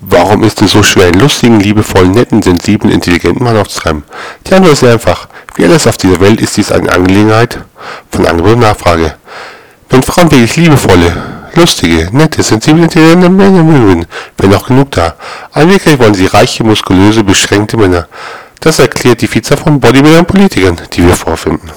Warum ist es so schwer, einen lustigen, liebevollen, netten, sensiblen, intelligenten Mann aufzutreiben? Die Antwort ist sehr einfach. Wie alles auf dieser Welt ist dies eine Angelegenheit von Angebot und Nachfrage. Wenn Frauen wirklich liebevolle, lustige, nette, sensible, intelligente Männer mögen, wenn auch genug da. Aber wollen sie reiche, muskulöse, beschränkte Männer. Das erklärt die Vielzahl von Bodybuildern und Politikern, die wir vorfinden.